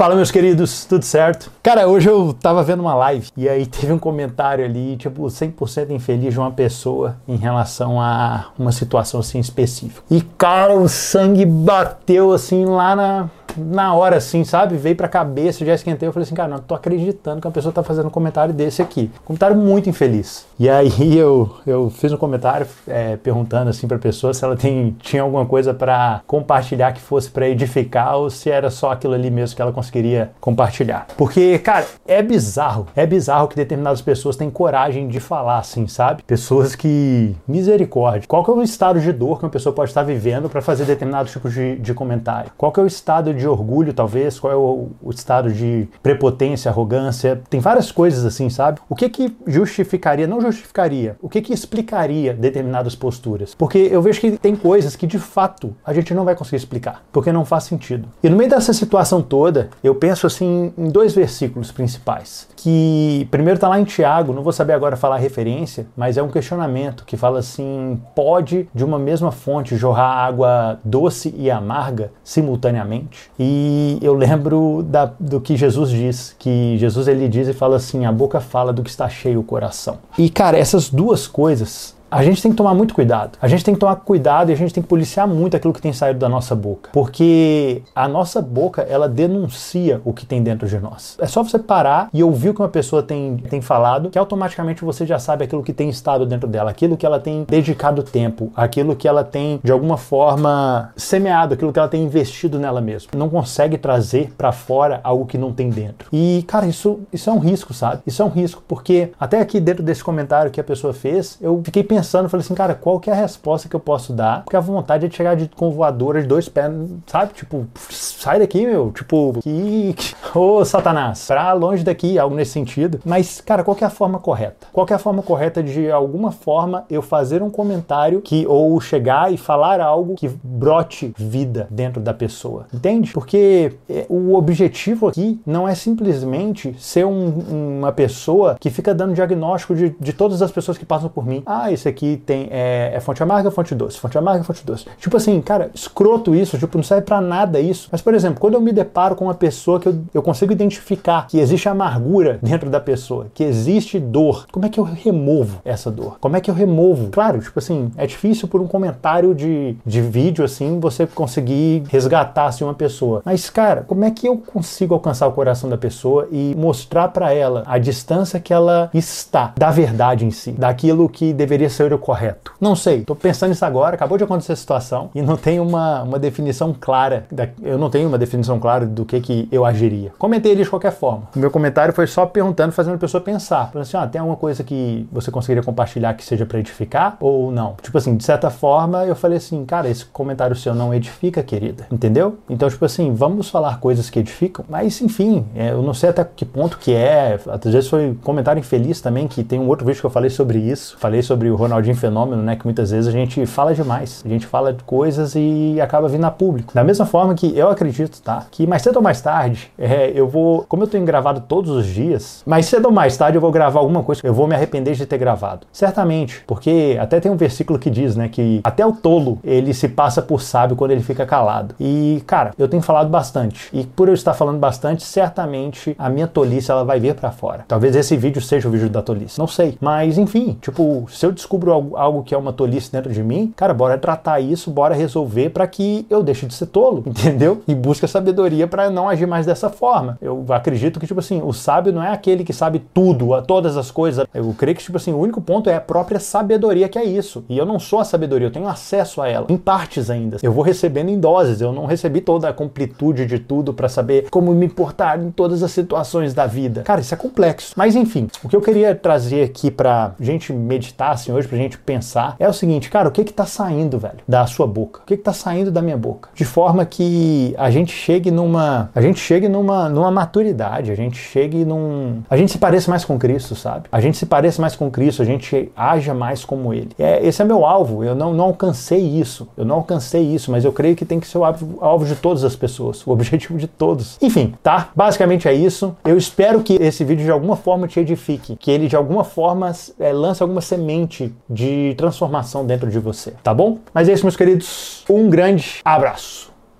Fala, meus queridos, tudo certo? Cara, hoje eu tava vendo uma live e aí teve um comentário ali, tipo, 100% infeliz de uma pessoa em relação a uma situação assim específica. E, cara, o sangue bateu assim lá na, na hora, assim, sabe? Veio pra cabeça, já esquentei. Eu falei assim, cara, não tô acreditando que uma pessoa tá fazendo um comentário desse aqui. Comentário muito infeliz. E aí eu, eu fiz um comentário é, perguntando assim pra pessoa se ela tem, tinha alguma coisa para compartilhar que fosse para edificar ou se era só aquilo ali mesmo que ela conseguiria compartilhar. Porque, cara, é bizarro. É bizarro que determinadas pessoas têm coragem de falar assim, sabe? Pessoas que. Misericórdia. Qual que é o estado de dor que uma pessoa pode estar vivendo para fazer determinado tipo de, de comentário? Qual que é o estado de de orgulho, talvez, qual é o, o, estado de prepotência, arrogância, tem várias coisas assim, sabe? O que que justificaria, não justificaria, o que que explicaria determinadas posturas? Porque eu vejo que tem coisas que de fato a gente não vai conseguir explicar, porque não faz sentido. E no meio dessa situação toda, eu penso assim em dois versículos principais, que primeiro está lá em Tiago, não vou saber agora falar a referência, mas é um questionamento que fala assim: pode de uma mesma fonte jorrar água doce e amarga simultaneamente? E eu lembro da, do que Jesus diz, que Jesus ele diz e fala assim: a boca fala do que está cheio o coração. E cara, essas duas coisas a gente tem que tomar muito cuidado. A gente tem que tomar cuidado e a gente tem que policiar muito aquilo que tem saído da nossa boca. Porque a nossa boca, ela denuncia o que tem dentro de nós. É só você parar e ouvir o que uma pessoa tem, tem falado, que automaticamente você já sabe aquilo que tem estado dentro dela, aquilo que ela tem dedicado tempo, aquilo que ela tem, de alguma forma, semeado, aquilo que ela tem investido nela mesma. Não consegue trazer para fora algo que não tem dentro. E, cara, isso, isso é um risco, sabe? Isso é um risco, porque até aqui dentro desse comentário que a pessoa fez, eu fiquei pensando pensando, falei assim, cara, qual que é a resposta que eu posso dar? Porque a vontade é de chegar de, com voadora de dois pés, sabe? Tipo, sai daqui, meu. Tipo, que. Ô, Satanás, pra longe daqui, algo nesse sentido. Mas, cara, qual que é a forma correta? Qual que é a forma correta de alguma forma eu fazer um comentário que, ou chegar e falar algo que brote vida dentro da pessoa? Entende? Porque é, o objetivo aqui não é simplesmente ser um, uma pessoa que fica dando diagnóstico de, de todas as pessoas que passam por mim. Ah, esse aqui tem é, é, fonte amarga, fonte doce, fonte amarga, fonte doce. Tipo assim, cara, escroto isso, tipo, não serve para nada isso. Mas, por exemplo, quando eu me deparo com uma pessoa que eu, eu consigo identificar que existe amargura dentro da pessoa, que existe dor, como é que eu removo essa dor? Como é que eu removo? Claro, tipo assim, é difícil por um comentário de, de vídeo assim você conseguir resgatar assim, uma pessoa. Mas, cara, como é que eu consigo alcançar o coração da pessoa e mostrar para ela a distância que ela está da verdade em si, daquilo que deveria ser ser o correto? Não sei, tô pensando nisso agora, acabou de acontecer a situação e não tem uma, uma definição clara, da, eu não tenho uma definição clara do que, que eu agiria. Comentei ele de qualquer forma. O meu comentário foi só perguntando, fazendo a pessoa pensar. Falando assim, ah, tem alguma coisa que você conseguiria compartilhar que seja para edificar ou não? Tipo assim, de certa forma, eu falei assim, cara, esse comentário seu não edifica, querida. Entendeu? Então, tipo assim, vamos falar coisas que edificam, mas enfim, é, eu não sei até que ponto que é. Às vezes foi um comentário infeliz também, que tem um outro vídeo que eu falei sobre isso. Falei sobre o Ronald Ronaldinho Fenômeno, né? Que muitas vezes a gente fala demais. A gente fala de coisas e acaba vindo a público. Da mesma forma que eu acredito, tá? Que mais cedo ou mais tarde, é, eu vou. Como eu tenho gravado todos os dias, mais cedo ou mais tarde eu vou gravar alguma coisa. Eu vou me arrepender de ter gravado. Certamente. Porque até tem um versículo que diz, né? Que até o tolo ele se passa por sábio quando ele fica calado. E, cara, eu tenho falado bastante. E por eu estar falando bastante, certamente a minha tolice ela vai vir para fora. Talvez esse vídeo seja o vídeo da tolice. Não sei. Mas, enfim, tipo, se eu descubro algo, algo que é uma tolice dentro de mim, cara, bora tratar isso, bora resolver para que eu deixe de ser tolo, entendeu? E busque a sabedoria para não agir mais dessa forma. Eu acredito que, tipo assim, o sábio não é aquele que sabe tudo, todas as coisas. Eu creio que, tipo assim, o único ponto é a própria sabedoria que é isso. E eu não sou a sabedoria, eu tenho acesso a ela, em partes ainda. Eu vou recebendo em doses, eu não recebi toda a completude de tudo para saber como me importar em todas as situações da vida. Cara, isso é complexo. Mas enfim, o que eu queria trazer aqui pra gente meditar assim hoje, pra gente pensar é o seguinte, cara, o que que tá saindo, velho, da sua boca? O que que tá saindo da minha boca? De forma que a gente chegue numa, a gente chegue numa, numa maturidade, a gente chegue num, a gente se pareça mais com Cristo, sabe? A gente se pareça mais com Cristo, a gente haja mais como Ele. É, esse é meu alvo. Eu não, não alcancei isso. Eu não alcancei isso, mas eu creio que tem que ser o alvo, alvo de todas as pessoas, o objetivo de todos. Enfim, tá? Basicamente é isso. Eu espero que esse vídeo de alguma forma te edifique, que ele de alguma forma é, lance alguma semente de transformação dentro de você, tá bom? Mas é isso, meus queridos. Um grande abraço.